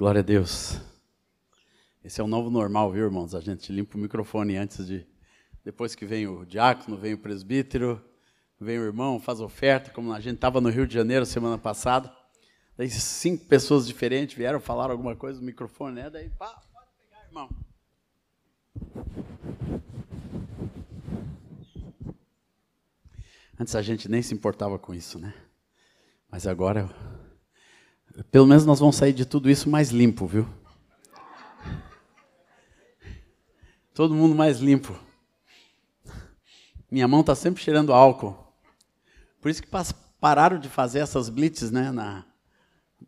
Glória a Deus. Esse é o novo normal, viu, irmãos? A gente limpa o microfone antes de. Depois que vem o diácono, vem o presbítero, vem o irmão, faz oferta, como a gente estava no Rio de Janeiro semana passada. Daí cinco pessoas diferentes vieram falar alguma coisa no microfone, né? Daí, pá, pode pegar, irmão. Antes a gente nem se importava com isso, né? Mas agora pelo menos nós vamos sair de tudo isso mais limpo, viu? Todo mundo mais limpo. Minha mão está sempre cheirando álcool. Por isso que pararam de fazer essas blitzes né, na,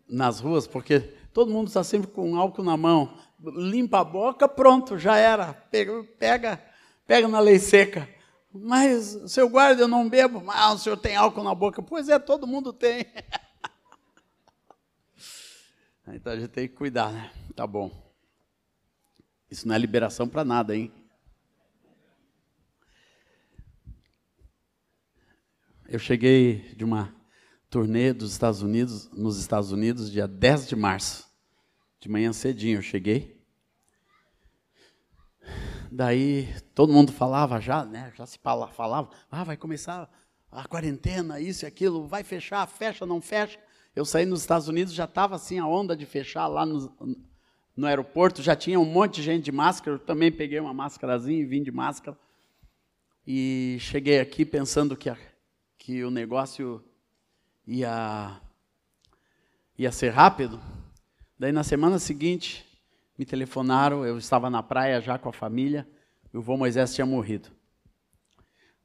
nas ruas, porque todo mundo está sempre com álcool na mão. Limpa a boca, pronto, já era. Pega, pega, pega na lei seca. Mas, seu guarda, eu não bebo. Ah, o senhor tem álcool na boca. Pois é, todo mundo tem. Então a gente tem que cuidar, né? Tá bom. Isso não é liberação para nada, hein? Eu cheguei de uma turnê dos Estados Unidos, nos Estados Unidos, dia 10 de março. De manhã cedinho eu cheguei. Daí todo mundo falava já, né? Já se falava, ah, vai começar a quarentena, isso e aquilo, vai fechar, fecha, não fecha. Eu saí nos Estados Unidos, já estava assim a onda de fechar lá no, no aeroporto, já tinha um monte de gente de máscara, eu também peguei uma máscarazinha e vim de máscara. E cheguei aqui pensando que, a, que o negócio ia, ia ser rápido. Daí na semana seguinte me telefonaram, eu estava na praia já com a família, e o vô Moisés tinha morrido.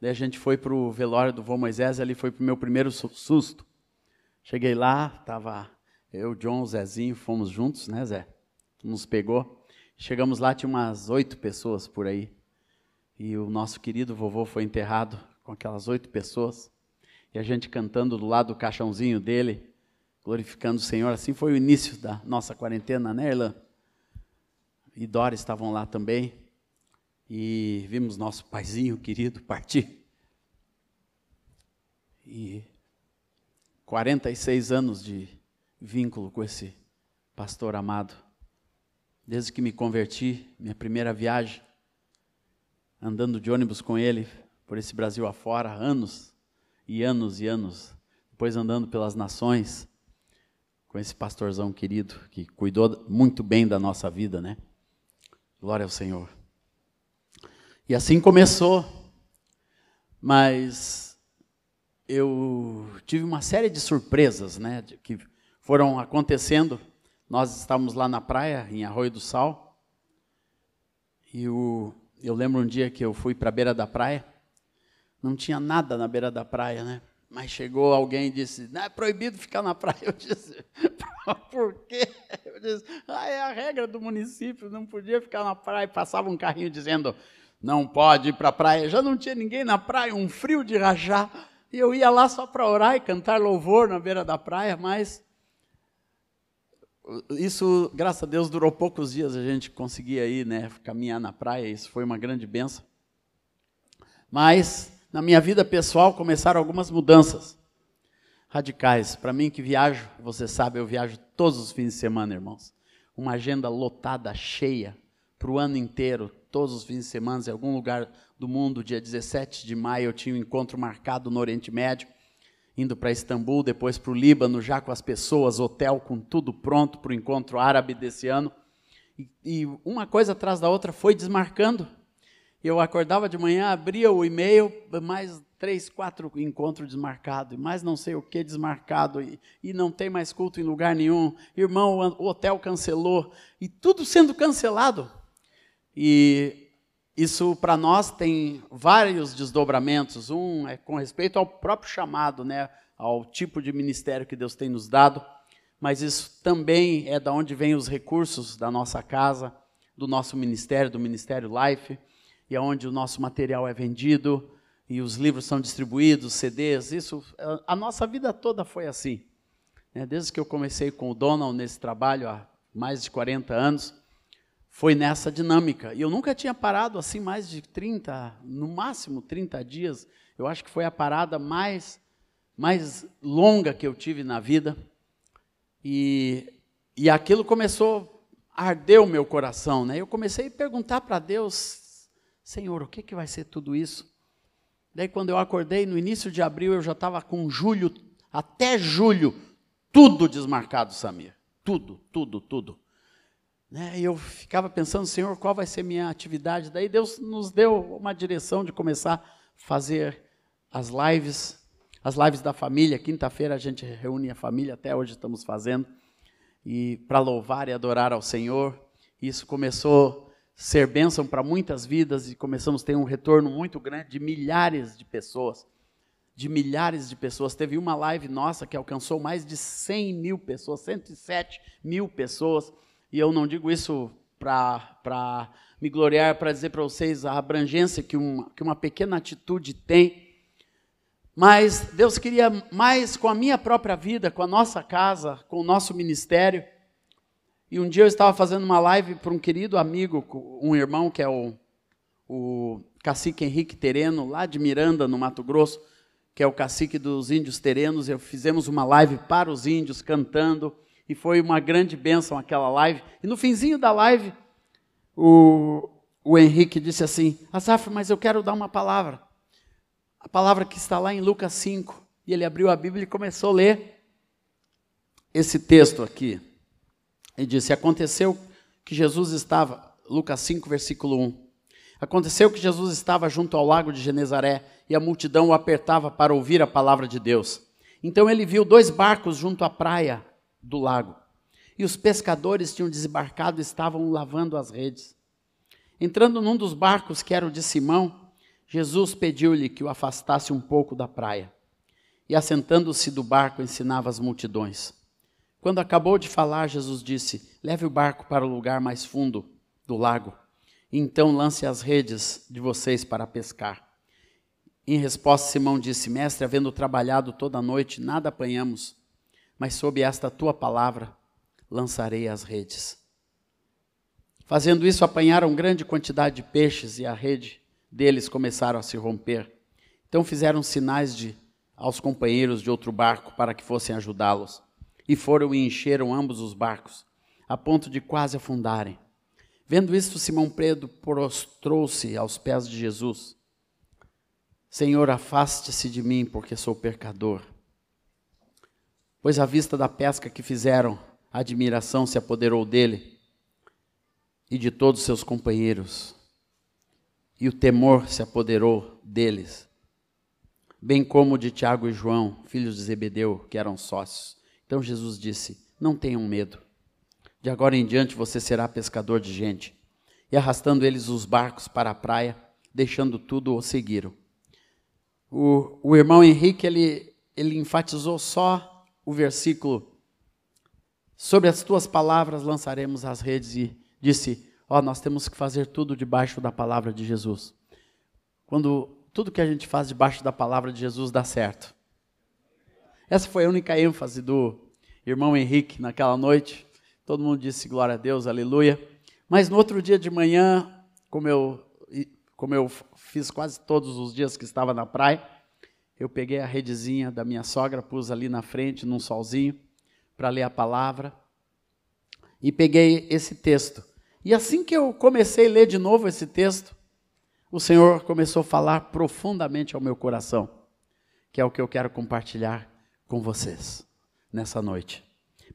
Daí a gente foi para o velório do vô Moisés, ali foi para o meu primeiro susto. Cheguei lá, estava eu, John, Zezinho, fomos juntos, né, Zé? Nos pegou. Chegamos lá, tinha umas oito pessoas por aí. E o nosso querido vovô foi enterrado com aquelas oito pessoas. E a gente cantando do lado do caixãozinho dele, glorificando o Senhor. Assim foi o início da nossa quarentena, né, Erlan? E Dora estavam lá também. E vimos nosso paizinho querido partir. E 46 anos de vínculo com esse pastor amado. Desde que me converti, minha primeira viagem, andando de ônibus com ele por esse Brasil afora, anos e anos e anos. Depois andando pelas nações com esse pastorzão querido que cuidou muito bem da nossa vida, né? Glória ao Senhor. E assim começou. Mas eu tive uma série de surpresas, né, que foram acontecendo. Nós estávamos lá na praia, em Arroio do Sal, e o, eu lembro um dia que eu fui para a beira da praia, não tinha nada na beira da praia, né? Mas chegou alguém e disse: não é proibido ficar na praia. Eu disse: por quê? Eu disse: ah, é a regra do município, não podia ficar na praia. Passava um carrinho dizendo: não pode ir para a praia. Já não tinha ninguém na praia, um frio de rajar. E eu ia lá só para orar e cantar louvor na beira da praia, mas isso, graças a Deus, durou poucos dias, a gente conseguia ir, né, caminhar na praia, isso foi uma grande benção. Mas, na minha vida pessoal, começaram algumas mudanças radicais. Para mim que viajo, você sabe, eu viajo todos os fins de semana, irmãos. Uma agenda lotada, cheia, para o ano inteiro, todos os fins de semana, em algum lugar do mundo. Dia 17 de maio eu tinha um encontro marcado no Oriente Médio, indo para Istambul, depois para o Líbano, já com as pessoas, hotel com tudo pronto para o encontro árabe desse ano. E, e uma coisa atrás da outra foi desmarcando. Eu acordava de manhã, abria o e-mail, mais três, quatro encontros desmarcados, mais não sei o que desmarcado, e, e não tem mais culto em lugar nenhum. Irmão, o hotel cancelou, e tudo sendo cancelado. E isso para nós tem vários desdobramentos. Um é com respeito ao próprio chamado, né, ao tipo de ministério que Deus tem nos dado, mas isso também é da onde vêm os recursos da nossa casa, do nosso ministério, do Ministério Life, e é o nosso material é vendido e os livros são distribuídos, CDs. Isso, a nossa vida toda foi assim. Né? Desde que eu comecei com o Donald nesse trabalho há mais de 40 anos, foi nessa dinâmica. E eu nunca tinha parado assim mais de 30, no máximo 30 dias. Eu acho que foi a parada mais, mais longa que eu tive na vida. E e aquilo começou a arder o meu coração, né? Eu comecei a perguntar para Deus, Senhor, o que, que vai ser tudo isso? Daí, quando eu acordei, no início de abril, eu já estava com julho, até julho, tudo desmarcado, Samir. Tudo, tudo, tudo. Né? E eu ficava pensando, Senhor, qual vai ser minha atividade? Daí Deus nos deu uma direção de começar a fazer as lives, as lives da família. Quinta-feira a gente reúne a família, até hoje estamos fazendo, e para louvar e adorar ao Senhor. Isso começou a ser bênção para muitas vidas e começamos a ter um retorno muito grande de milhares de pessoas. De milhares de pessoas. Teve uma live nossa que alcançou mais de 100 mil pessoas, 107 mil pessoas e eu não digo isso para me gloriar, para dizer para vocês a abrangência que uma, que uma pequena atitude tem, mas Deus queria mais com a minha própria vida, com a nossa casa, com o nosso ministério. E um dia eu estava fazendo uma live para um querido amigo, um irmão que é o, o cacique Henrique Tereno, lá de Miranda, no Mato Grosso, que é o cacique dos índios terenos. Eu fizemos uma live para os índios, cantando e foi uma grande bênção aquela live. E no finzinho da live, o, o Henrique disse assim: Asaf, mas eu quero dar uma palavra. A palavra que está lá em Lucas 5. E ele abriu a Bíblia e começou a ler esse texto aqui. E disse: Aconteceu que Jesus estava, Lucas 5, versículo 1. Aconteceu que Jesus estava junto ao lago de Genezaré e a multidão o apertava para ouvir a palavra de Deus. Então ele viu dois barcos junto à praia do lago. E os pescadores tinham desembarcado e estavam lavando as redes. Entrando num dos barcos, que era o de Simão, Jesus pediu-lhe que o afastasse um pouco da praia. E assentando-se do barco, ensinava as multidões. Quando acabou de falar, Jesus disse: Leve o barco para o lugar mais fundo do lago. E então lance as redes de vocês para pescar. Em resposta, Simão disse: Mestre, havendo trabalhado toda a noite, nada apanhamos mas sob esta tua palavra lançarei as redes. Fazendo isso, apanharam grande quantidade de peixes e a rede deles começaram a se romper. Então fizeram sinais de, aos companheiros de outro barco para que fossem ajudá-los. E foram e encheram ambos os barcos, a ponto de quase afundarem. Vendo isto, Simão Pedro prostrou-se aos pés de Jesus. Senhor, afaste-se de mim, porque sou pecador pois à vista da pesca que fizeram, a admiração se apoderou dele e de todos seus companheiros, e o temor se apoderou deles, bem como de Tiago e João, filhos de Zebedeu, que eram sócios. Então Jesus disse: Não tenham medo, de agora em diante você será pescador de gente. E arrastando eles os barcos para a praia, deixando tudo, o seguiram. O, o irmão Henrique, ele, ele enfatizou só o versículo: Sobre as tuas palavras lançaremos as redes, e disse: Ó, oh, nós temos que fazer tudo debaixo da palavra de Jesus. Quando tudo que a gente faz debaixo da palavra de Jesus dá certo. Essa foi a única ênfase do irmão Henrique naquela noite. Todo mundo disse glória a Deus, aleluia. Mas no outro dia de manhã, como eu, como eu fiz quase todos os dias que estava na praia, eu peguei a redezinha da minha sogra, pus ali na frente, num solzinho, para ler a palavra, e peguei esse texto. E assim que eu comecei a ler de novo esse texto, o Senhor começou a falar profundamente ao meu coração, que é o que eu quero compartilhar com vocês nessa noite.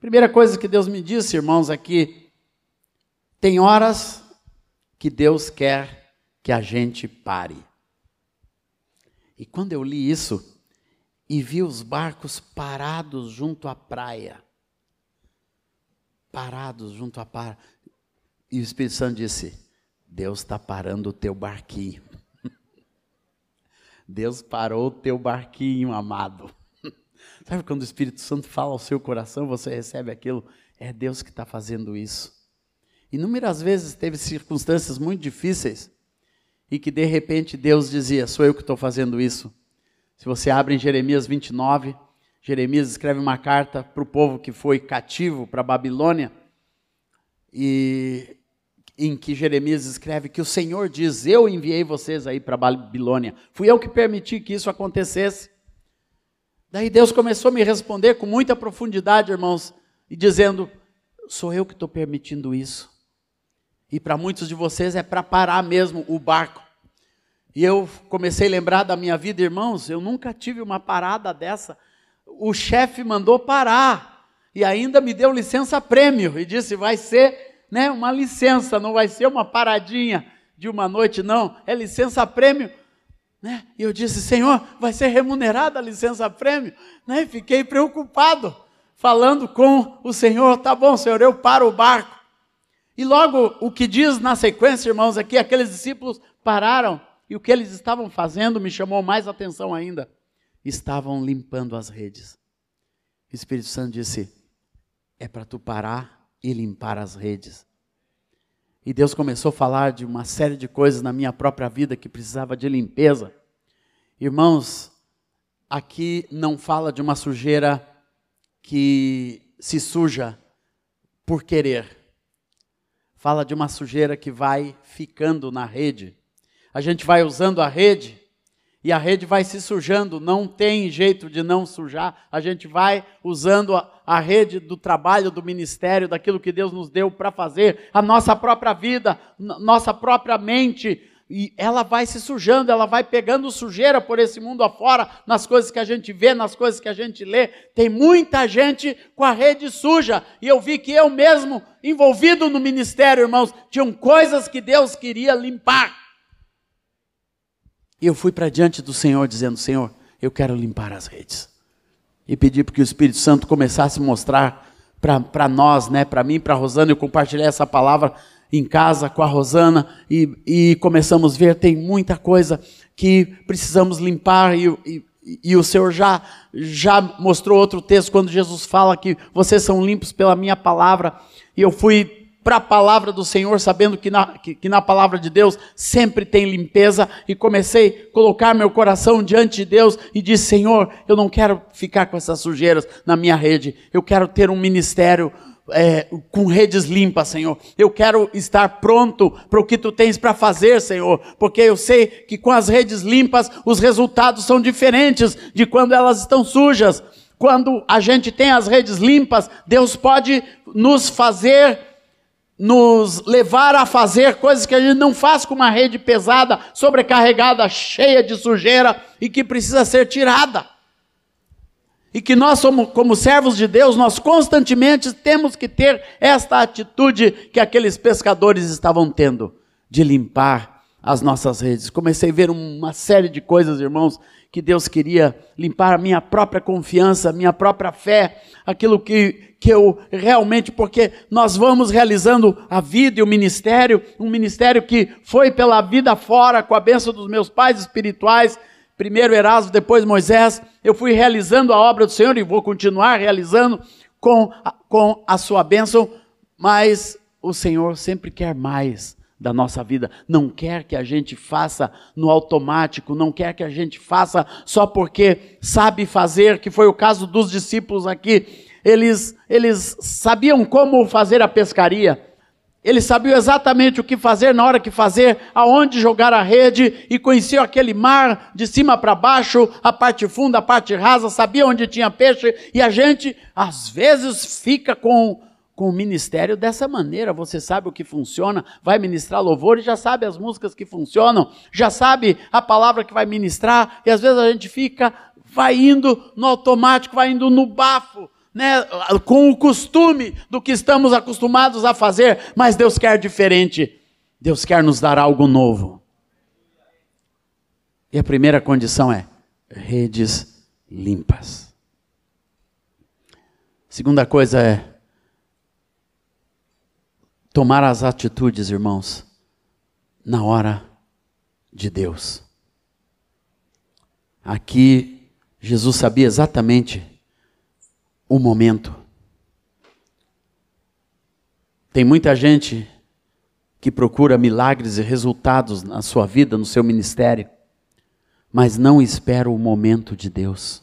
Primeira coisa que Deus me disse, irmãos, aqui, é tem horas que Deus quer que a gente pare. E quando eu li isso e vi os barcos parados junto à praia, parados junto à praia, e o Espírito Santo disse: Deus está parando o teu barquinho. Deus parou o teu barquinho, amado. Sabe quando o Espírito Santo fala ao seu coração, você recebe aquilo? É Deus que está fazendo isso. Inúmeras vezes teve circunstâncias muito difíceis e que de repente Deus dizia: Sou eu que estou fazendo isso. Se você abre em Jeremias 29, Jeremias escreve uma carta para o povo que foi cativo para Babilônia, e em que Jeremias escreve que o Senhor diz: Eu enviei vocês aí para Babilônia, fui eu que permiti que isso acontecesse. Daí Deus começou a me responder com muita profundidade, irmãos, e dizendo: sou eu que estou permitindo isso. E para muitos de vocês é para parar mesmo o barco. E eu comecei a lembrar da minha vida, irmãos, eu nunca tive uma parada dessa. O chefe mandou parar e ainda me deu licença prêmio e disse: vai ser né, uma licença, não vai ser uma paradinha de uma noite, não, é licença prêmio. Né? E eu disse: Senhor, vai ser remunerada a licença prêmio? Né? Fiquei preocupado, falando com o Senhor: tá bom, Senhor, eu paro o barco. E logo o que diz na sequência, irmãos, aqui, aqueles discípulos pararam e o que eles estavam fazendo me chamou mais atenção ainda. Estavam limpando as redes. O Espírito Santo disse: é para tu parar e limpar as redes. E Deus começou a falar de uma série de coisas na minha própria vida que precisava de limpeza. Irmãos, aqui não fala de uma sujeira que se suja por querer. Fala de uma sujeira que vai ficando na rede. A gente vai usando a rede e a rede vai se sujando, não tem jeito de não sujar. A gente vai usando a, a rede do trabalho, do ministério, daquilo que Deus nos deu para fazer, a nossa própria vida, nossa própria mente, e ela vai se sujando, ela vai pegando sujeira por esse mundo afora, nas coisas que a gente vê, nas coisas que a gente lê. Tem muita gente com a rede suja, e eu vi que eu mesmo, envolvido no ministério, irmãos, tinham coisas que Deus queria limpar. E eu fui para diante do Senhor dizendo: Senhor, eu quero limpar as redes. E pedi para que o Espírito Santo começasse a mostrar para nós, né, para mim, para Rosana, eu compartilhei essa palavra em casa com a Rosana e, e começamos a ver, tem muita coisa que precisamos limpar e, e, e o Senhor já, já mostrou outro texto quando Jesus fala que vocês são limpos pela minha palavra. E eu fui para a palavra do Senhor, sabendo que na, que, que na palavra de Deus sempre tem limpeza, e comecei a colocar meu coração diante de Deus e disse: Senhor, eu não quero ficar com essas sujeiras na minha rede, eu quero ter um ministério. É, com redes limpas, Senhor. Eu quero estar pronto para o que tu tens para fazer, Senhor, porque eu sei que com as redes limpas os resultados são diferentes de quando elas estão sujas. Quando a gente tem as redes limpas, Deus pode nos fazer nos levar a fazer coisas que a gente não faz com uma rede pesada, sobrecarregada, cheia de sujeira e que precisa ser tirada. E que nós, somos, como servos de Deus, nós constantemente temos que ter esta atitude que aqueles pescadores estavam tendo, de limpar as nossas redes. Comecei a ver uma série de coisas, irmãos, que Deus queria limpar a minha própria confiança, a minha própria fé, aquilo que, que eu realmente, porque nós vamos realizando a vida e o ministério, um ministério que foi pela vida fora, com a bênção dos meus pais espirituais, primeiro Erasmo, depois Moisés, eu fui realizando a obra do Senhor e vou continuar realizando com, com a sua bênção, mas o Senhor sempre quer mais da nossa vida, não quer que a gente faça no automático, não quer que a gente faça só porque sabe fazer, que foi o caso dos discípulos aqui. Eles, eles sabiam como fazer a pescaria, eles sabiam exatamente o que fazer, na hora que fazer, aonde jogar a rede, e conheciam aquele mar de cima para baixo, a parte funda, a parte rasa, sabia onde tinha peixe, e a gente, às vezes, fica com com o ministério dessa maneira. Você sabe o que funciona, vai ministrar louvor e já sabe as músicas que funcionam, já sabe a palavra que vai ministrar, e às vezes a gente fica, vai indo no automático, vai indo no bafo. Né, com o costume do que estamos acostumados a fazer, mas Deus quer diferente. Deus quer nos dar algo novo. E a primeira condição é redes limpas. Segunda coisa é tomar as atitudes, irmãos, na hora de Deus. Aqui, Jesus sabia exatamente o momento. Tem muita gente que procura milagres e resultados na sua vida, no seu ministério, mas não espera o momento de Deus.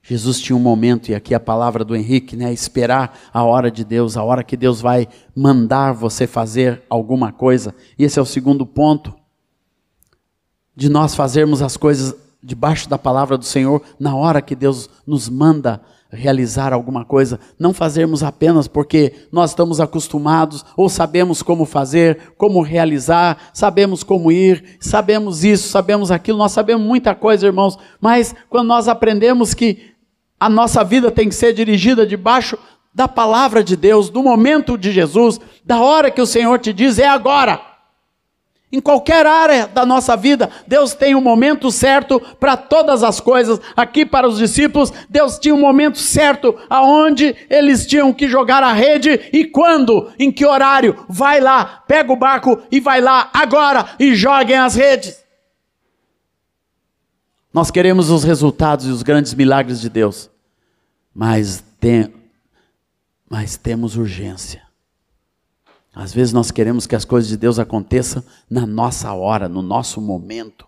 Jesus tinha um momento, e aqui a palavra do Henrique, né? Esperar a hora de Deus, a hora que Deus vai mandar você fazer alguma coisa. E esse é o segundo ponto. De nós fazermos as coisas debaixo da palavra do Senhor, na hora que Deus nos manda realizar alguma coisa, não fazermos apenas porque nós estamos acostumados ou sabemos como fazer, como realizar, sabemos como ir, sabemos isso, sabemos aquilo, nós sabemos muita coisa, irmãos, mas quando nós aprendemos que a nossa vida tem que ser dirigida debaixo da palavra de Deus, do momento de Jesus, da hora que o Senhor te diz, é agora. Em qualquer área da nossa vida, Deus tem um momento certo para todas as coisas. Aqui para os discípulos, Deus tinha um momento certo aonde eles tinham que jogar a rede e quando, em que horário. Vai lá, pega o barco e vai lá agora e joguem as redes. Nós queremos os resultados e os grandes milagres de Deus, mas, tem, mas temos urgência. Às vezes nós queremos que as coisas de Deus aconteçam na nossa hora, no nosso momento.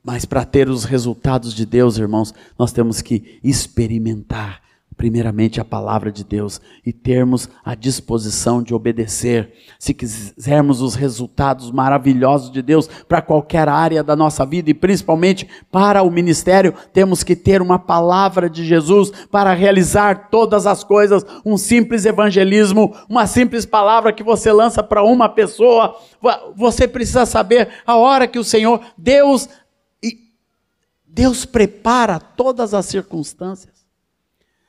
Mas para ter os resultados de Deus, irmãos, nós temos que experimentar primeiramente a palavra de Deus e termos a disposição de obedecer. Se quisermos os resultados maravilhosos de Deus para qualquer área da nossa vida e principalmente para o ministério, temos que ter uma palavra de Jesus para realizar todas as coisas. Um simples evangelismo, uma simples palavra que você lança para uma pessoa. Você precisa saber a hora que o Senhor, Deus, Deus prepara todas as circunstâncias.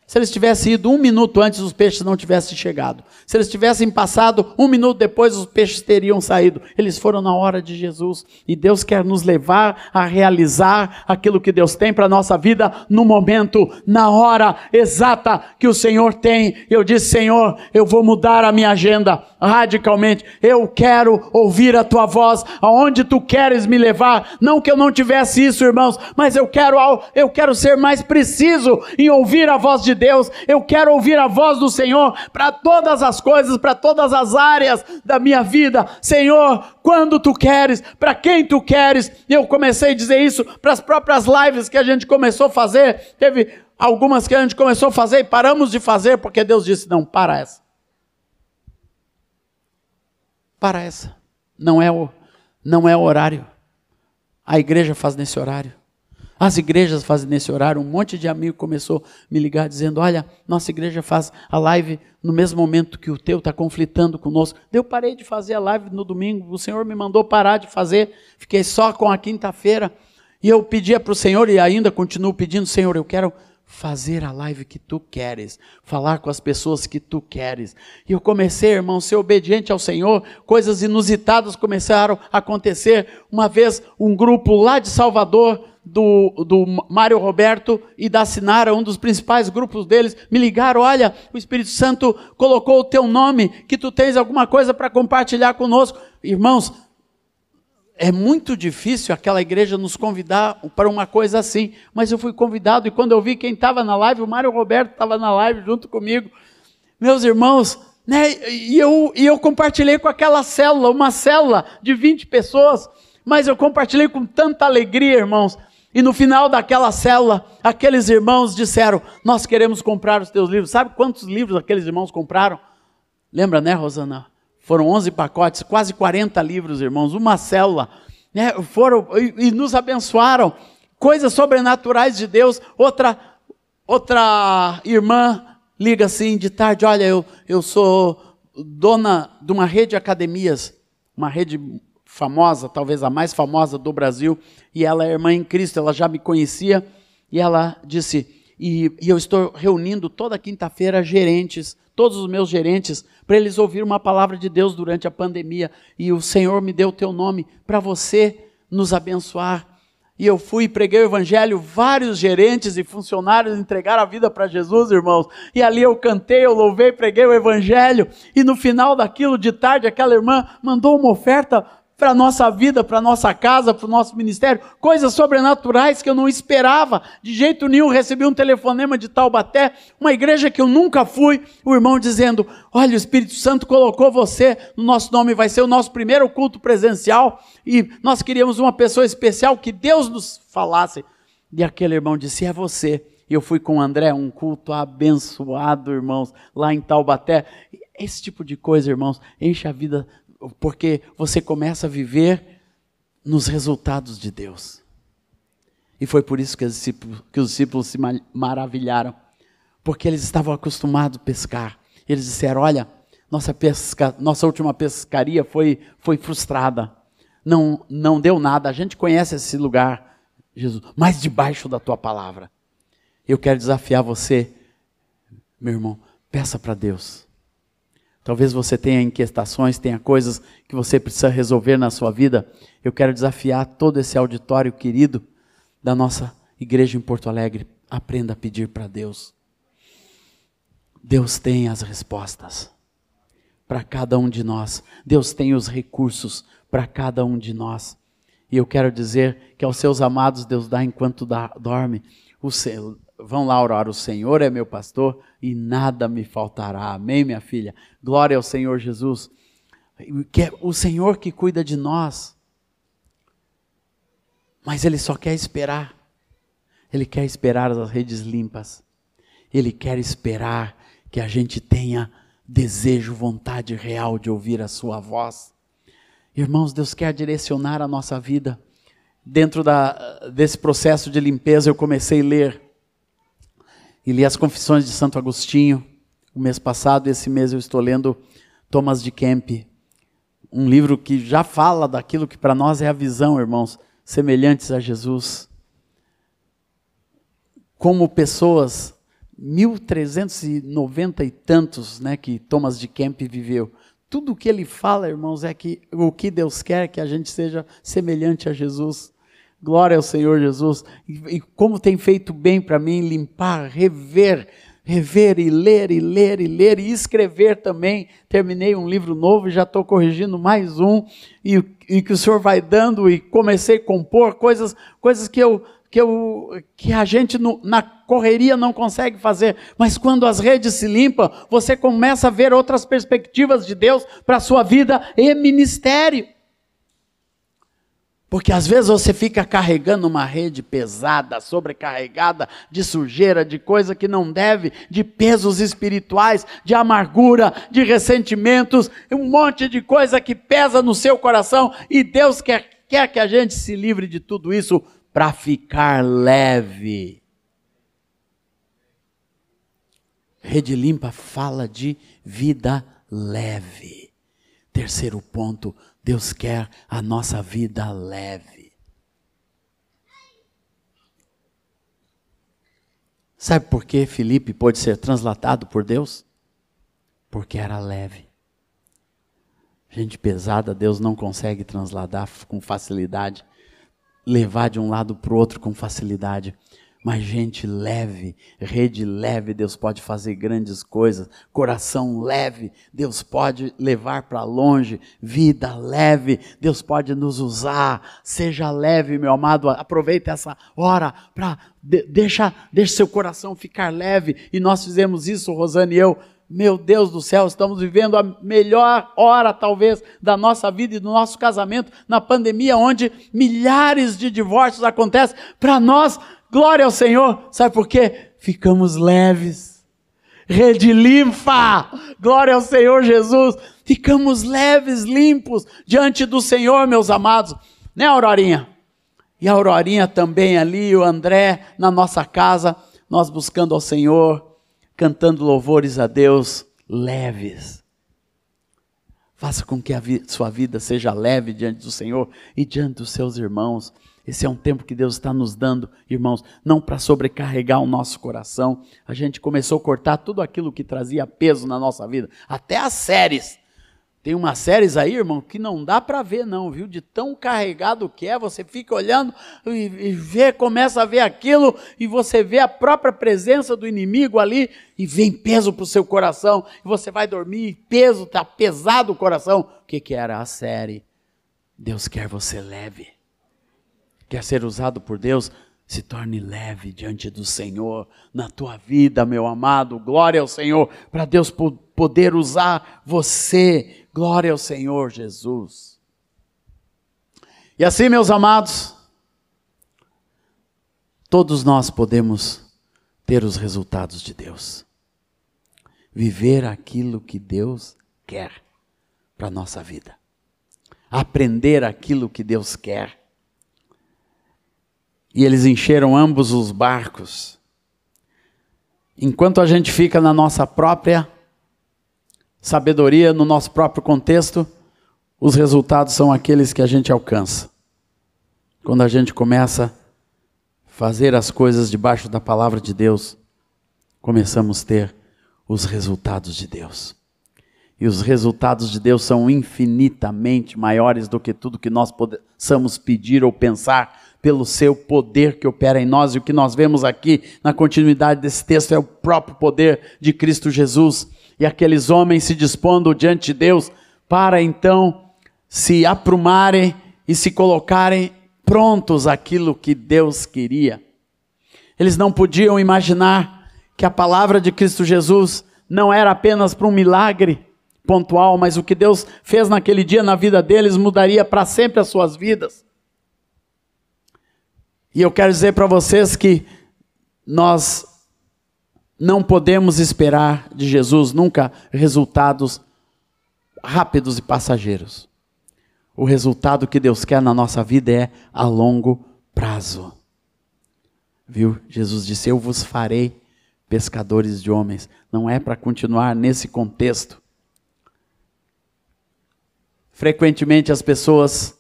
Se eles tivessem ido um minuto antes, os peixes não tivessem chegado. Se eles tivessem passado um minuto depois, os peixes teriam saído. Eles foram na hora de Jesus. E Deus quer nos levar a realizar aquilo que Deus tem para a nossa vida no momento, na hora exata que o Senhor tem. Eu disse, Senhor, eu vou mudar a minha agenda radicalmente. Eu quero ouvir a tua voz, aonde tu queres me levar. Não que eu não tivesse isso, irmãos, mas eu quero, eu quero ser mais preciso em ouvir a voz de Deus. Eu quero ouvir a voz do Senhor para todas as coisas, para todas as áreas da minha vida. Senhor, quando tu queres, para quem tu queres. Eu comecei a dizer isso para as próprias lives que a gente começou a fazer. Teve algumas que a gente começou a fazer e paramos de fazer porque Deus disse: não, para essa para essa. Não é o, não é o horário. A igreja faz nesse horário. As igrejas fazem nesse horário. Um monte de amigo começou a me ligar dizendo: Olha, nossa igreja faz a live no mesmo momento que o teu está conflitando conosco. Eu parei de fazer a live no domingo. O Senhor me mandou parar de fazer. Fiquei só com a quinta-feira. E eu pedia para o Senhor, e ainda continuo pedindo: Senhor, eu quero fazer a live que tu queres, falar com as pessoas que tu queres. E eu comecei, irmão, a ser obediente ao Senhor, coisas inusitadas começaram a acontecer. Uma vez, um grupo lá de Salvador, do, do Mário Roberto e da Sinara, um dos principais grupos deles, me ligaram: olha, o Espírito Santo colocou o teu nome, que tu tens alguma coisa para compartilhar conosco. Irmãos, é muito difícil aquela igreja nos convidar para uma coisa assim, mas eu fui convidado e quando eu vi quem estava na live, o Mário Roberto estava na live junto comigo, meus irmãos, né, e eu, e eu compartilhei com aquela célula, uma célula de 20 pessoas, mas eu compartilhei com tanta alegria, irmãos, e no final daquela célula, aqueles irmãos disseram: Nós queremos comprar os teus livros. Sabe quantos livros aqueles irmãos compraram? Lembra, né, Rosana? Foram 11 pacotes, quase 40 livros, irmãos, uma célula. Né? Foram e, e nos abençoaram. Coisas sobrenaturais de Deus. Outra, outra irmã liga assim de tarde: Olha, eu, eu sou dona de uma rede de academias, uma rede famosa, talvez a mais famosa do Brasil, e ela é irmã em Cristo, ela já me conhecia, e ela disse: e, e eu estou reunindo toda quinta-feira gerentes, todos os meus gerentes, para eles ouvirem uma palavra de Deus durante a pandemia. E o Senhor me deu o teu nome para você nos abençoar. E eu fui e preguei o evangelho, vários gerentes e funcionários entregaram a vida para Jesus, irmãos. E ali eu cantei, eu louvei, preguei o evangelho. E no final daquilo de tarde, aquela irmã mandou uma oferta para a nossa vida, para a nossa casa, para o nosso ministério, coisas sobrenaturais que eu não esperava, de jeito nenhum. Recebi um telefonema de Taubaté, uma igreja que eu nunca fui, o irmão dizendo: Olha, o Espírito Santo colocou você no nosso nome, vai ser o nosso primeiro culto presencial, e nós queríamos uma pessoa especial que Deus nos falasse. E aquele irmão disse: É você. E eu fui com o André, um culto abençoado, irmãos, lá em Taubaté. Esse tipo de coisa, irmãos, enche a vida porque você começa a viver nos resultados de Deus. E foi por isso que os discípulos, que os discípulos se maravilharam. porque eles estavam acostumados a pescar. Eles disseram: Olha, nossa, pesca, nossa última pescaria foi, foi frustrada. Não, não deu nada. A gente conhece esse lugar, Jesus, mas debaixo da tua palavra. Eu quero desafiar você, meu irmão, peça para Deus. Talvez você tenha inquietações, tenha coisas que você precisa resolver na sua vida. Eu quero desafiar todo esse auditório querido da nossa igreja em Porto Alegre. Aprenda a pedir para Deus. Deus tem as respostas para cada um de nós. Deus tem os recursos para cada um de nós. E eu quero dizer que aos seus amados Deus dá enquanto dá, dorme. O, Vão lá orar, o Senhor é meu pastor e nada me faltará. Amém, minha filha? Glória ao Senhor Jesus. É o Senhor que cuida de nós. Mas Ele só quer esperar. Ele quer esperar as redes limpas. Ele quer esperar que a gente tenha desejo, vontade real de ouvir a Sua voz. Irmãos, Deus quer direcionar a nossa vida. Dentro da, desse processo de limpeza, eu comecei a ler e li as Confissões de Santo Agostinho. O mês passado, esse mês eu estou lendo Thomas de Kemp, um livro que já fala daquilo que para nós é a visão, irmãos, semelhantes a Jesus. Como pessoas, 1390 e tantos, né, que Thomas de Kemp viveu. Tudo o que ele fala, irmãos, é que o que Deus quer é que a gente seja semelhante a Jesus. Glória ao Senhor Jesus. E, e como tem feito bem para mim limpar, rever, rever e ler e ler e ler e escrever também. Terminei um livro novo, já estou corrigindo mais um e, e, que o Senhor vai dando e comecei a compor coisas, coisas que eu que, eu, que a gente no, na correria não consegue fazer, mas quando as redes se limpam, você começa a ver outras perspectivas de Deus para a sua vida e ministério. Porque às vezes você fica carregando uma rede pesada, sobrecarregada de sujeira, de coisa que não deve, de pesos espirituais, de amargura, de ressentimentos, um monte de coisa que pesa no seu coração e Deus quer, quer que a gente se livre de tudo isso para ficar leve. Rede Limpa fala de vida leve. Terceiro ponto, Deus quer a nossa vida leve. Sabe por que Felipe pôde ser translatado por Deus? Porque era leve. Gente pesada, Deus não consegue transladar com facilidade, levar de um lado para o outro com facilidade. Mas gente leve, rede leve, Deus pode fazer grandes coisas. Coração leve, Deus pode levar para longe. Vida leve, Deus pode nos usar. Seja leve, meu amado. Aproveita essa hora para de, deixa, deixa seu coração ficar leve. E nós fizemos isso, Rosane e eu. Meu Deus do céu, estamos vivendo a melhor hora, talvez, da nossa vida e do nosso casamento na pandemia, onde milhares de divórcios acontecem. Para nós, Glória ao Senhor. Sabe por quê? Ficamos leves. Rede limpa. Glória ao Senhor Jesus. Ficamos leves, limpos diante do Senhor, meus amados. Né, Aurorinha? E a Aurorinha também ali, o André na nossa casa, nós buscando ao Senhor, cantando louvores a Deus, leves. Faça com que a vi sua vida seja leve diante do Senhor e diante dos seus irmãos. Esse é um tempo que Deus está nos dando, irmãos, não para sobrecarregar o nosso coração. A gente começou a cortar tudo aquilo que trazia peso na nossa vida, até as séries. Tem umas séries aí, irmão, que não dá para ver, não, viu? De tão carregado que é, você fica olhando e, e vê, começa a ver aquilo, e você vê a própria presença do inimigo ali, e vem peso para o seu coração, e você vai dormir, peso, está pesado o coração. O que, que era a série? Deus quer você leve quer ser usado por Deus, se torne leve diante do Senhor na tua vida, meu amado. Glória ao Senhor, para Deus poder usar você. Glória ao Senhor Jesus. E assim, meus amados, todos nós podemos ter os resultados de Deus. Viver aquilo que Deus quer para a nossa vida. Aprender aquilo que Deus quer e eles encheram ambos os barcos. enquanto a gente fica na nossa própria sabedoria, no nosso próprio contexto, os resultados são aqueles que a gente alcança. Quando a gente começa a fazer as coisas debaixo da palavra de Deus, começamos a ter os resultados de Deus. E os resultados de Deus são infinitamente maiores do que tudo que nós possamos pedir ou pensar, pelo seu poder que opera em nós. E o que nós vemos aqui na continuidade desse texto é o próprio poder de Cristo Jesus. E aqueles homens se dispondo diante de Deus para então se aprumarem e se colocarem prontos aquilo que Deus queria. Eles não podiam imaginar que a palavra de Cristo Jesus não era apenas para um milagre pontual, mas o que Deus fez naquele dia na vida deles mudaria para sempre as suas vidas. E eu quero dizer para vocês que nós não podemos esperar de Jesus nunca resultados rápidos e passageiros. O resultado que Deus quer na nossa vida é a longo prazo. Viu? Jesus disse: Eu vos farei pescadores de homens. Não é para continuar nesse contexto. Frequentemente as pessoas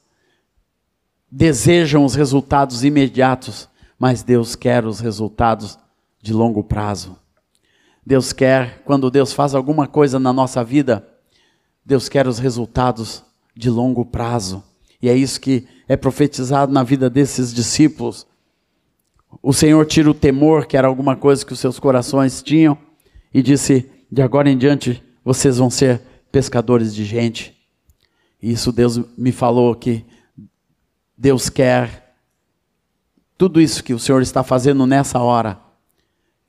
desejam os resultados imediatos, mas Deus quer os resultados de longo prazo. Deus quer, quando Deus faz alguma coisa na nossa vida, Deus quer os resultados de longo prazo. E é isso que é profetizado na vida desses discípulos. O Senhor tira o temor, que era alguma coisa que os seus corações tinham, e disse: de agora em diante vocês vão ser pescadores de gente. E isso Deus me falou que Deus quer tudo isso que o Senhor está fazendo nessa hora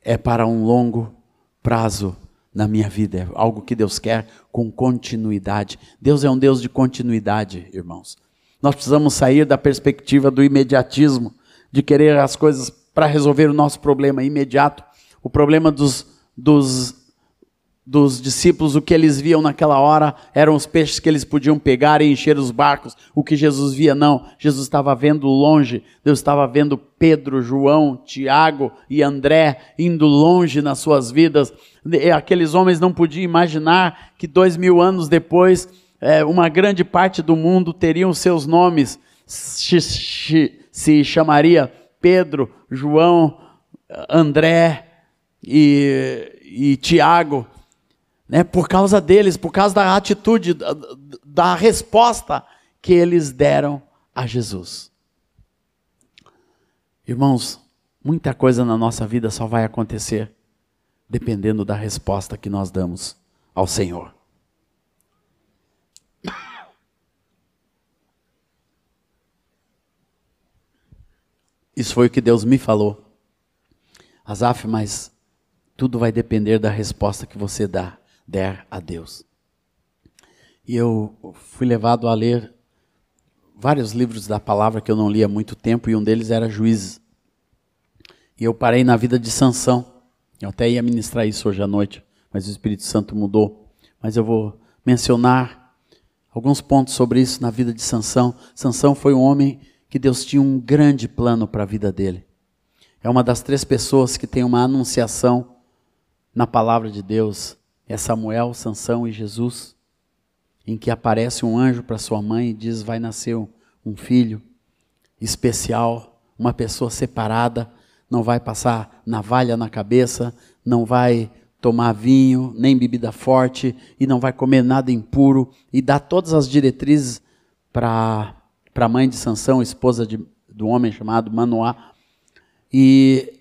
é para um longo prazo na minha vida, é algo que Deus quer com continuidade. Deus é um Deus de continuidade, irmãos. Nós precisamos sair da perspectiva do imediatismo, de querer as coisas para resolver o nosso problema imediato. O problema dos, dos dos discípulos, o que eles viam naquela hora eram os peixes que eles podiam pegar e encher os barcos. O que Jesus via, não. Jesus estava vendo longe. Deus estava vendo Pedro, João, Tiago e André indo longe nas suas vidas. Aqueles homens não podiam imaginar que dois mil anos depois, é, uma grande parte do mundo teriam seus nomes. Se chamaria Pedro, João, André e, e Tiago né, por causa deles, por causa da atitude, da, da resposta que eles deram a Jesus. Irmãos, muita coisa na nossa vida só vai acontecer dependendo da resposta que nós damos ao Senhor. Isso foi o que Deus me falou. Azaf, mas tudo vai depender da resposta que você dá der a Deus. E eu fui levado a ler vários livros da palavra que eu não lia há muito tempo, e um deles era Juízes. E eu parei na vida de Sansão. Eu até ia ministrar isso hoje à noite, mas o Espírito Santo mudou. Mas eu vou mencionar alguns pontos sobre isso na vida de Sansão. Sansão foi um homem que Deus tinha um grande plano para a vida dele. É uma das três pessoas que tem uma anunciação na palavra de Deus é Samuel, Sansão e Jesus, em que aparece um anjo para sua mãe e diz: vai nascer um filho especial, uma pessoa separada, não vai passar navalha na cabeça, não vai tomar vinho, nem bebida forte, e não vai comer nada impuro, e dá todas as diretrizes para a mãe de Sansão, esposa de, do homem chamado Manoá. E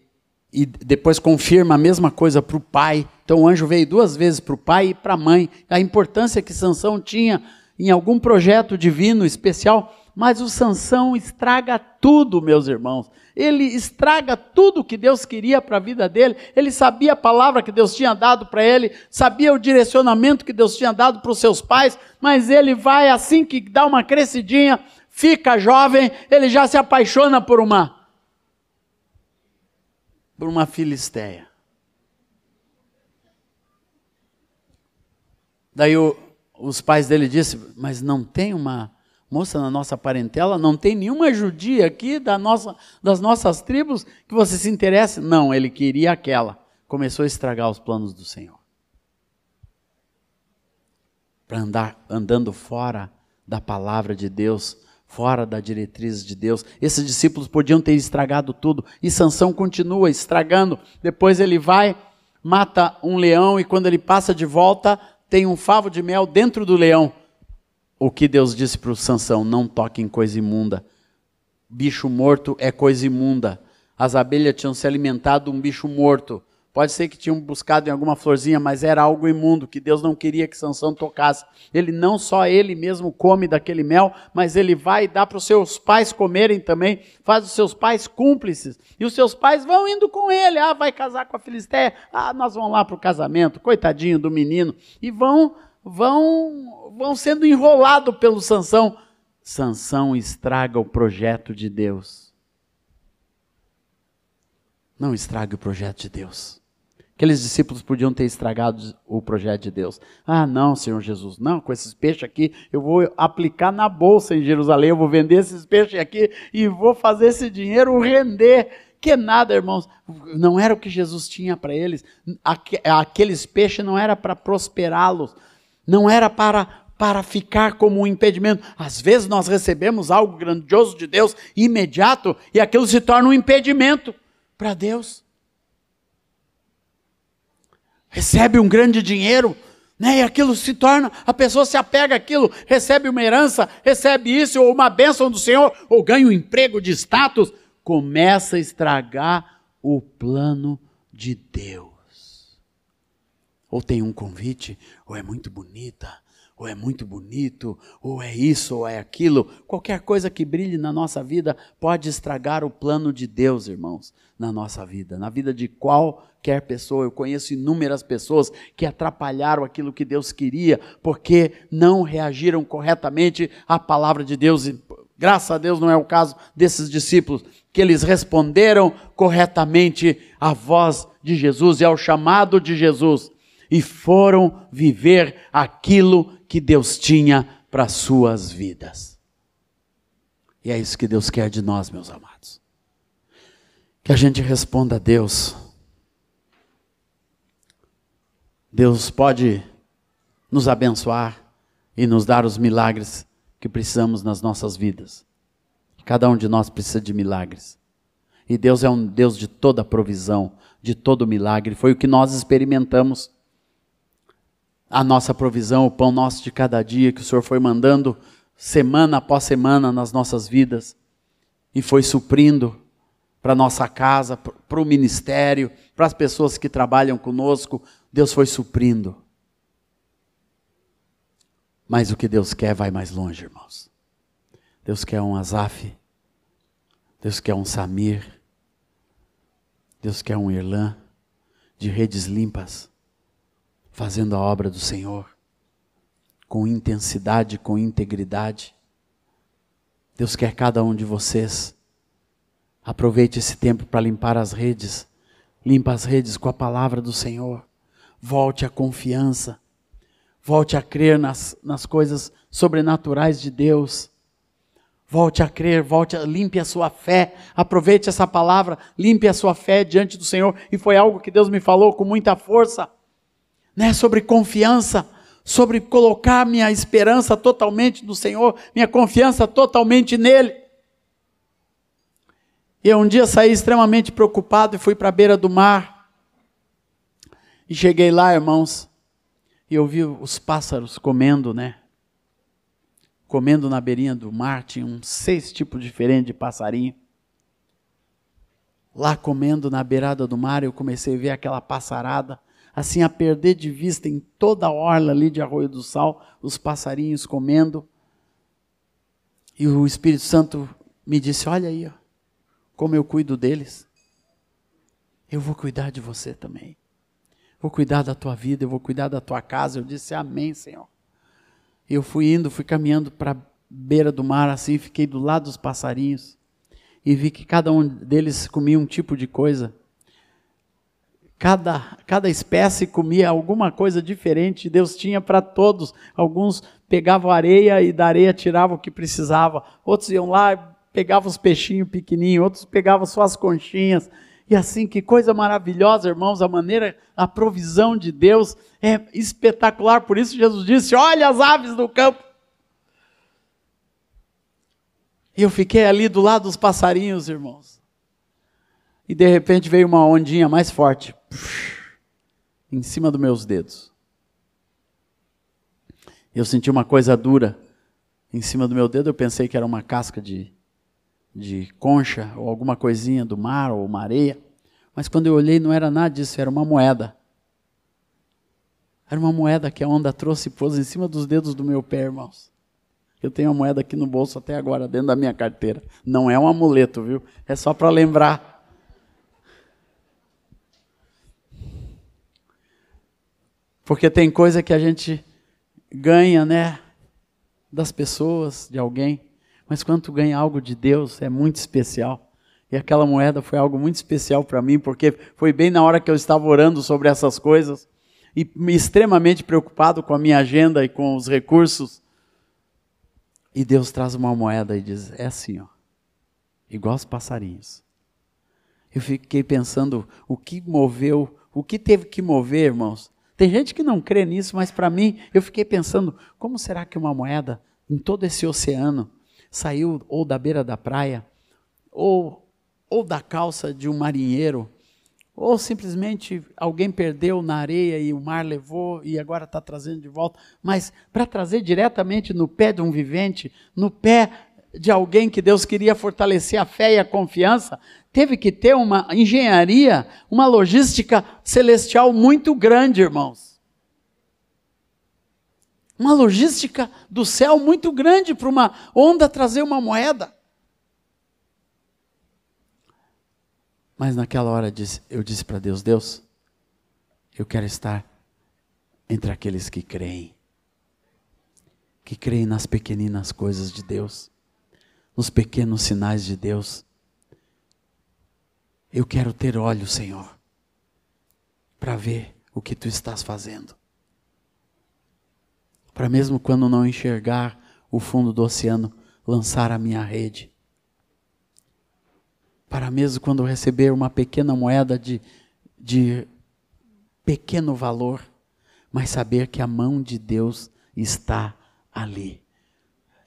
e depois confirma a mesma coisa para o pai. Então o anjo veio duas vezes para o pai e para a mãe. A importância que Sansão tinha em algum projeto divino especial, mas o Sansão estraga tudo, meus irmãos. Ele estraga tudo que Deus queria para a vida dele. Ele sabia a palavra que Deus tinha dado para ele, sabia o direcionamento que Deus tinha dado para os seus pais, mas ele vai assim que dá uma crescidinha, fica jovem, ele já se apaixona por uma por uma filisteia. Daí o, os pais dele disseram, mas não tem uma moça na nossa parentela, não tem nenhuma judia aqui da nossa, das nossas tribos que você se interesse? Não, ele queria aquela. começou a estragar os planos do Senhor. Para andar andando fora da palavra de Deus, fora da diretriz de Deus. Esses discípulos podiam ter estragado tudo e Sansão continua estragando. Depois ele vai, mata um leão e quando ele passa de volta, tem um favo de mel dentro do leão. O que Deus disse para o Sansão: não toque em coisa imunda. Bicho morto é coisa imunda. As abelhas tinham se alimentado de um bicho morto. Pode ser que tinham buscado em alguma florzinha, mas era algo imundo que Deus não queria que Sansão tocasse. Ele não só ele mesmo come daquele mel, mas ele vai dar para os seus pais comerem também, faz os seus pais cúmplices. E os seus pais vão indo com ele. Ah, vai casar com a Filisteia. Ah, nós vamos lá para o casamento. Coitadinho do menino. E vão vão vão sendo enrolados pelo Sansão. Sansão estraga o projeto de Deus. Não estrague o projeto de Deus. Aqueles discípulos podiam ter estragado o projeto de Deus. Ah, não, Senhor Jesus, não, com esses peixes aqui, eu vou aplicar na bolsa em Jerusalém, eu vou vender esses peixes aqui e vou fazer esse dinheiro render. Que nada, irmãos, não era o que Jesus tinha para eles. Aqueles peixes não era para prosperá-los, não era para para ficar como um impedimento. Às vezes nós recebemos algo grandioso de Deus imediato e aquilo se torna um impedimento para Deus recebe um grande dinheiro, né? E aquilo se torna, a pessoa se apega àquilo, recebe uma herança, recebe isso, ou uma bênção do Senhor, ou ganha um emprego de status, começa a estragar o plano de Deus. Ou tem um convite, ou é muito bonita, ou é muito bonito, ou é isso, ou é aquilo. Qualquer coisa que brilhe na nossa vida pode estragar o plano de Deus, irmãos, na nossa vida, na vida de qualquer pessoa. Eu conheço inúmeras pessoas que atrapalharam aquilo que Deus queria, porque não reagiram corretamente à palavra de Deus. E, graças a Deus não é o caso desses discípulos, que eles responderam corretamente à voz de Jesus e ao chamado de Jesus e foram viver aquilo que Deus tinha para suas vidas. E é isso que Deus quer de nós, meus amados. Que a gente responda a Deus. Deus pode nos abençoar e nos dar os milagres que precisamos nas nossas vidas. Cada um de nós precisa de milagres. E Deus é um Deus de toda provisão, de todo milagre. Foi o que nós experimentamos a nossa provisão, o pão nosso de cada dia que o Senhor foi mandando semana após semana nas nossas vidas e foi suprindo para nossa casa, para o ministério, para as pessoas que trabalham conosco, Deus foi suprindo. Mas o que Deus quer vai mais longe, irmãos. Deus quer um Azaf, Deus quer um Samir, Deus quer um Irlã de redes limpas fazendo a obra do Senhor com intensidade, com integridade. Deus quer cada um de vocês. Aproveite esse tempo para limpar as redes. Limpa as redes com a palavra do Senhor. Volte à confiança. Volte a crer nas, nas coisas sobrenaturais de Deus. Volte a crer, volte a, limpe a sua fé. Aproveite essa palavra, limpe a sua fé diante do Senhor. E foi algo que Deus me falou com muita força né, sobre confiança, sobre colocar minha esperança totalmente no Senhor, minha confiança totalmente nele. E um dia saí extremamente preocupado e fui para a beira do mar. E cheguei lá, irmãos, e eu vi os pássaros comendo, né? Comendo na beirinha do mar, tinha uns seis tipos diferentes de passarinho. Lá comendo na beirada do mar, eu comecei a ver aquela passarada assim a perder de vista em toda a orla ali de Arroio do Sal, os passarinhos comendo. E o Espírito Santo me disse: Olha aí, ó, como eu cuido deles. Eu vou cuidar de você também. Vou cuidar da tua vida, eu vou cuidar da tua casa. Eu disse: Amém, Senhor. Eu fui indo, fui caminhando para a beira do mar, assim, fiquei do lado dos passarinhos e vi que cada um deles comia um tipo de coisa. Cada, cada espécie comia alguma coisa diferente, Deus tinha para todos. Alguns pegavam areia e da areia tiravam o que precisava. Outros iam lá, pegavam os peixinhos pequenininhos, outros pegavam só as conchinhas. E assim, que coisa maravilhosa, irmãos, a maneira, a provisão de Deus é espetacular. Por isso Jesus disse: Olha as aves do campo. E eu fiquei ali do lado dos passarinhos, irmãos. E de repente veio uma ondinha mais forte em cima dos meus dedos. Eu senti uma coisa dura em cima do meu dedo, eu pensei que era uma casca de, de concha ou alguma coisinha do mar ou uma areia. Mas quando eu olhei, não era nada disso, era uma moeda. Era uma moeda que a onda trouxe e pôs em cima dos dedos do meu pé, irmãos. Eu tenho a moeda aqui no bolso até agora, dentro da minha carteira. Não é um amuleto, viu? É só para lembrar. Porque tem coisa que a gente ganha, né? Das pessoas, de alguém. Mas quando tu ganha algo de Deus, é muito especial. E aquela moeda foi algo muito especial para mim, porque foi bem na hora que eu estava orando sobre essas coisas e extremamente preocupado com a minha agenda e com os recursos. E Deus traz uma moeda e diz: é assim, ó, igual os passarinhos. Eu fiquei pensando o que moveu, o que teve que mover, irmãos, tem gente que não crê nisso, mas para mim, eu fiquei pensando: como será que uma moeda em todo esse oceano saiu ou da beira da praia, ou, ou da calça de um marinheiro, ou simplesmente alguém perdeu na areia e o mar levou e agora está trazendo de volta, mas para trazer diretamente no pé de um vivente, no pé de alguém que Deus queria fortalecer a fé e a confiança, teve que ter uma engenharia, uma logística celestial muito grande, irmãos. Uma logística do céu muito grande para uma onda trazer uma moeda. Mas naquela hora eu disse para Deus: Deus, eu quero estar entre aqueles que creem, que creem nas pequeninas coisas de Deus nos pequenos sinais de Deus. Eu quero ter olhos, Senhor, para ver o que tu estás fazendo. Para mesmo quando não enxergar o fundo do oceano, lançar a minha rede. Para mesmo quando receber uma pequena moeda de, de pequeno valor, mas saber que a mão de Deus está ali.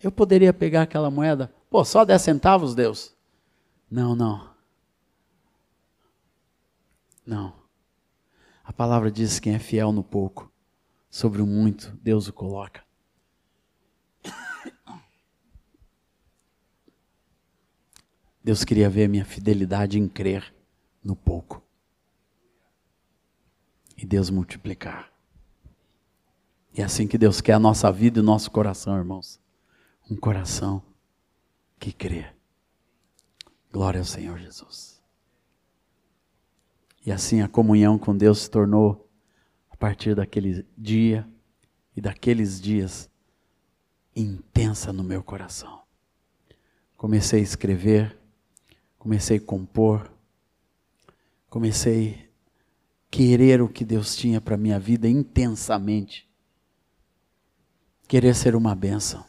Eu poderia pegar aquela moeda, Pô, só 10 centavos, Deus? Não, não. Não. A palavra diz: quem é fiel no pouco, sobre o muito, Deus o coloca. Deus queria ver minha fidelidade em crer no pouco. E Deus multiplicar. E é assim que Deus quer a nossa vida e o nosso coração, irmãos. Um coração que crê. Glória ao Senhor Jesus. E assim a comunhão com Deus se tornou, a partir daquele dia e daqueles dias, intensa no meu coração. Comecei a escrever, comecei a compor, comecei a querer o que Deus tinha para minha vida intensamente. Querer ser uma bênção.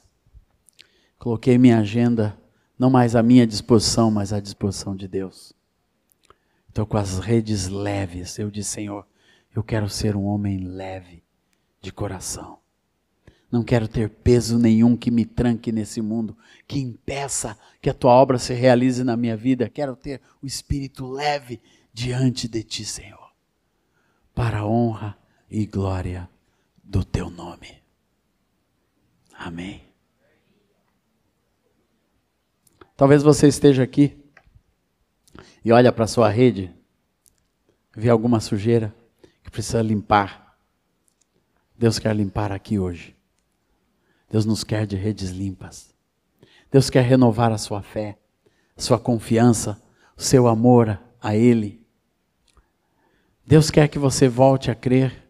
Coloquei minha agenda, não mais à minha disposição, mas à disposição de Deus. Estou com as redes leves. Eu disse, Senhor, eu quero ser um homem leve de coração. Não quero ter peso nenhum que me tranque nesse mundo, que impeça que a tua obra se realize na minha vida. Quero ter o espírito leve diante de ti, Senhor, para a honra e glória do teu nome. Amém. Talvez você esteja aqui e olha para a sua rede, vê alguma sujeira que precisa limpar. Deus quer limpar aqui hoje. Deus nos quer de redes limpas. Deus quer renovar a sua fé, a sua confiança, o seu amor a Ele. Deus quer que você volte a crer.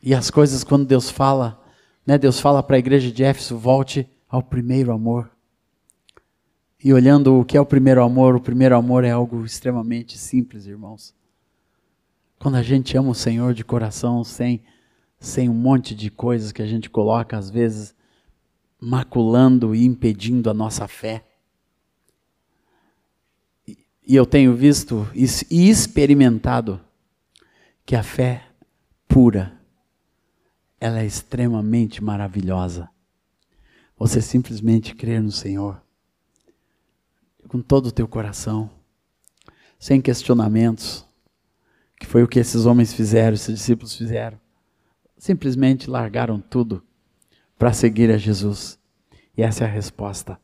E as coisas, quando Deus fala, né, Deus fala para a igreja de Éfeso: volte ao primeiro amor. E olhando o que é o primeiro amor, o primeiro amor é algo extremamente simples, irmãos. Quando a gente ama o Senhor de coração, sem, sem um monte de coisas que a gente coloca, às vezes, maculando e impedindo a nossa fé. E eu tenho visto e experimentado que a fé pura, ela é extremamente maravilhosa. Você simplesmente crer no Senhor com todo o teu coração, sem questionamentos, que foi o que esses homens fizeram, esses discípulos fizeram. Simplesmente largaram tudo para seguir a Jesus. E essa é a resposta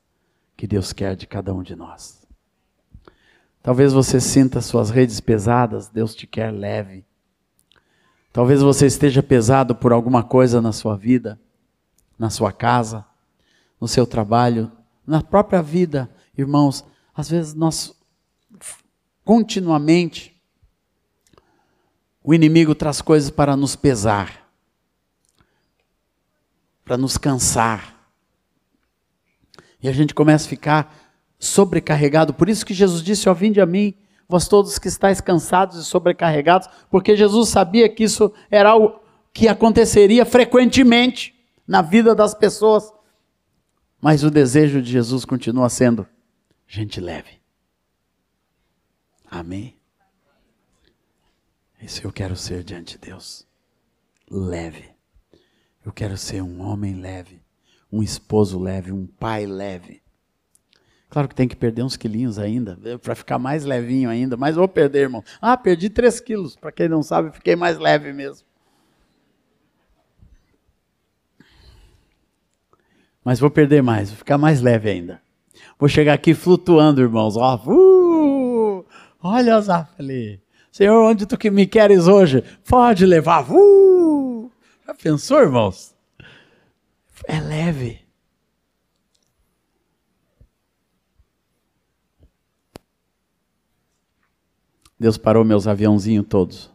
que Deus quer de cada um de nós. Talvez você sinta suas redes pesadas, Deus te quer leve. Talvez você esteja pesado por alguma coisa na sua vida, na sua casa, no seu trabalho, na própria vida. Irmãos, às vezes nós continuamente o inimigo traz coisas para nos pesar, para nos cansar. E a gente começa a ficar sobrecarregado. Por isso que Jesus disse: Ó, vinde a mim, vós todos que estáis cansados e sobrecarregados, porque Jesus sabia que isso era o que aconteceria frequentemente na vida das pessoas. Mas o desejo de Jesus continua sendo gente leve. Amém? Isso eu quero ser diante de Deus. Leve. Eu quero ser um homem leve, um esposo leve, um pai leve. Claro que tem que perder uns quilinhos ainda, para ficar mais levinho ainda, mas vou perder, irmão. Ah, perdi 3 quilos. Para quem não sabe, fiquei mais leve mesmo. Mas vou perder mais, vou ficar mais leve ainda. Vou chegar aqui flutuando, irmãos. Ó, uh, olha, Zafali. Senhor, onde tu que me queres hoje? Pode levar. Uh! Já pensou, irmãos? É leve. Deus parou meus aviãozinhos todos.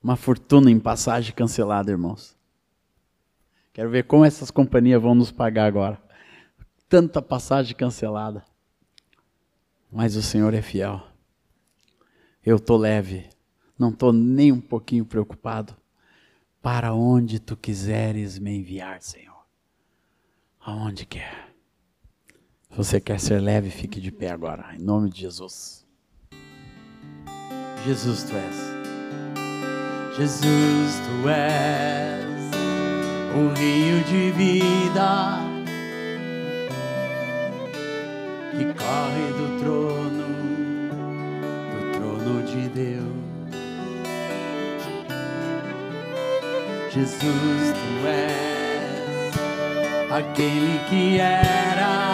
Uma fortuna em passagem cancelada, irmãos. Quero ver como essas companhias vão nos pagar agora. Tanta passagem cancelada. Mas o Senhor é fiel. Eu estou leve. Não estou nem um pouquinho preocupado. Para onde tu quiseres me enviar, Senhor. Aonde quer. Se você quer ser leve, fique de pé agora, em nome de Jesus. Jesus, tu és. Jesus, tu és o rio de vida que corre do trono, do trono de Deus. Jesus, tu és aquele que era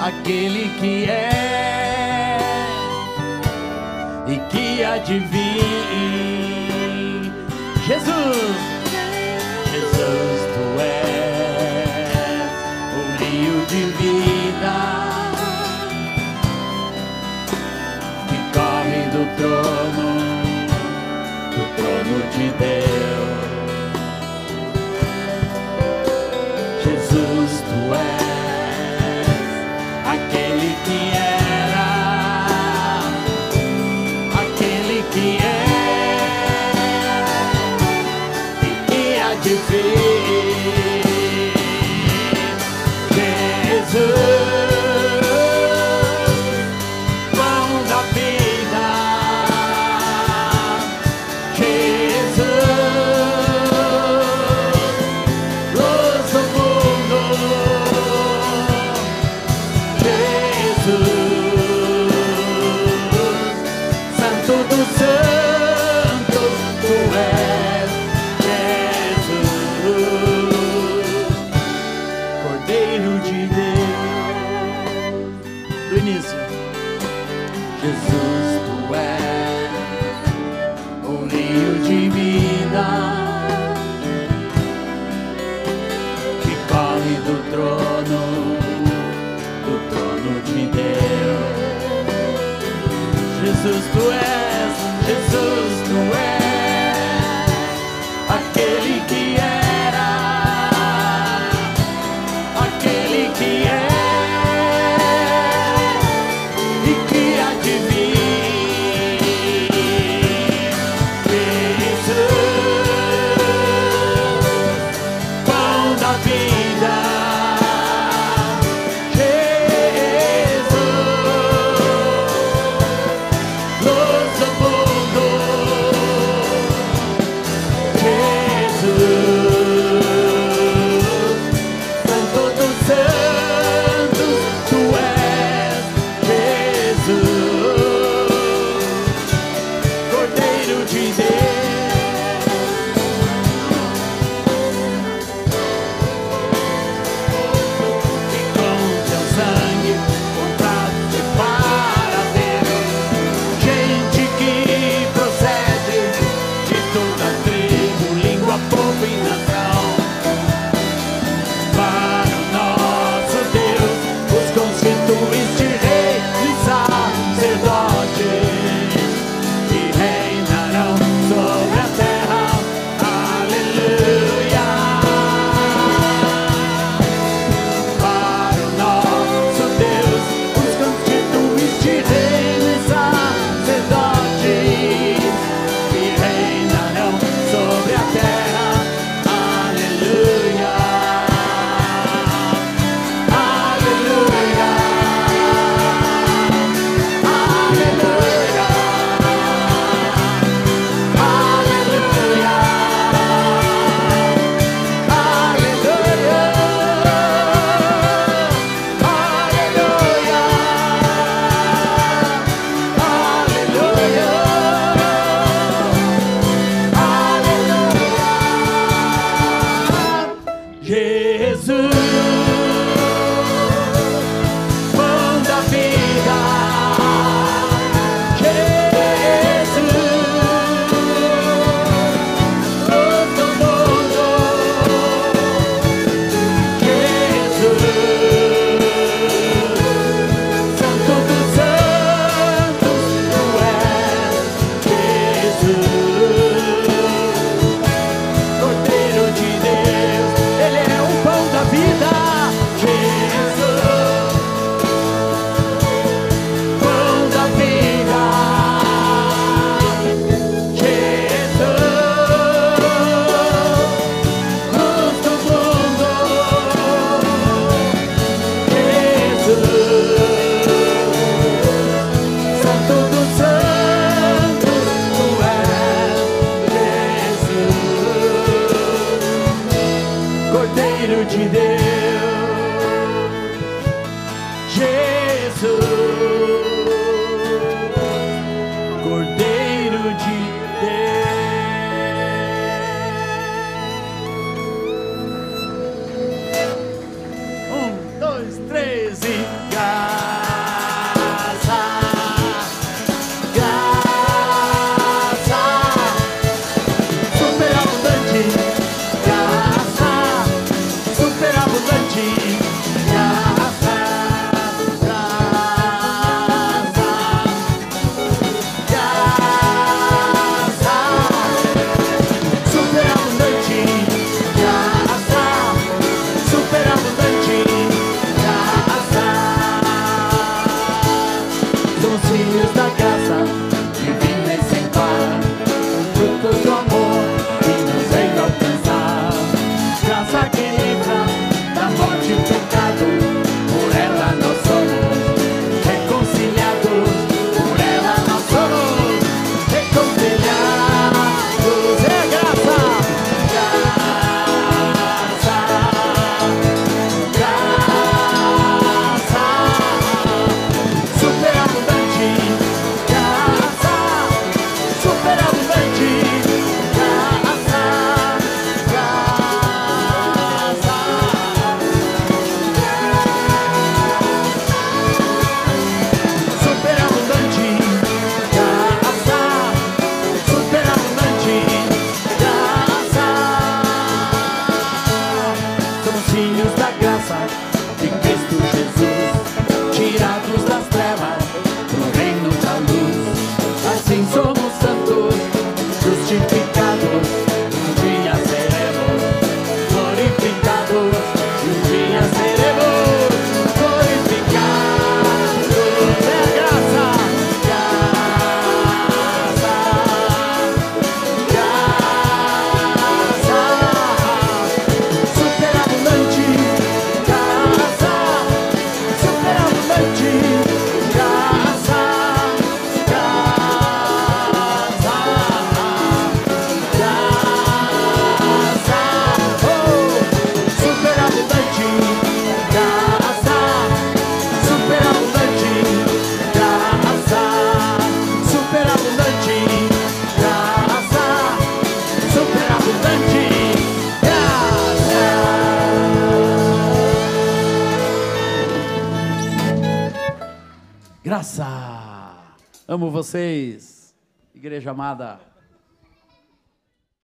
aquele que é e que vir. Jesus, Jesus, de vida que corre do trono, do trono de Deus. Jesus,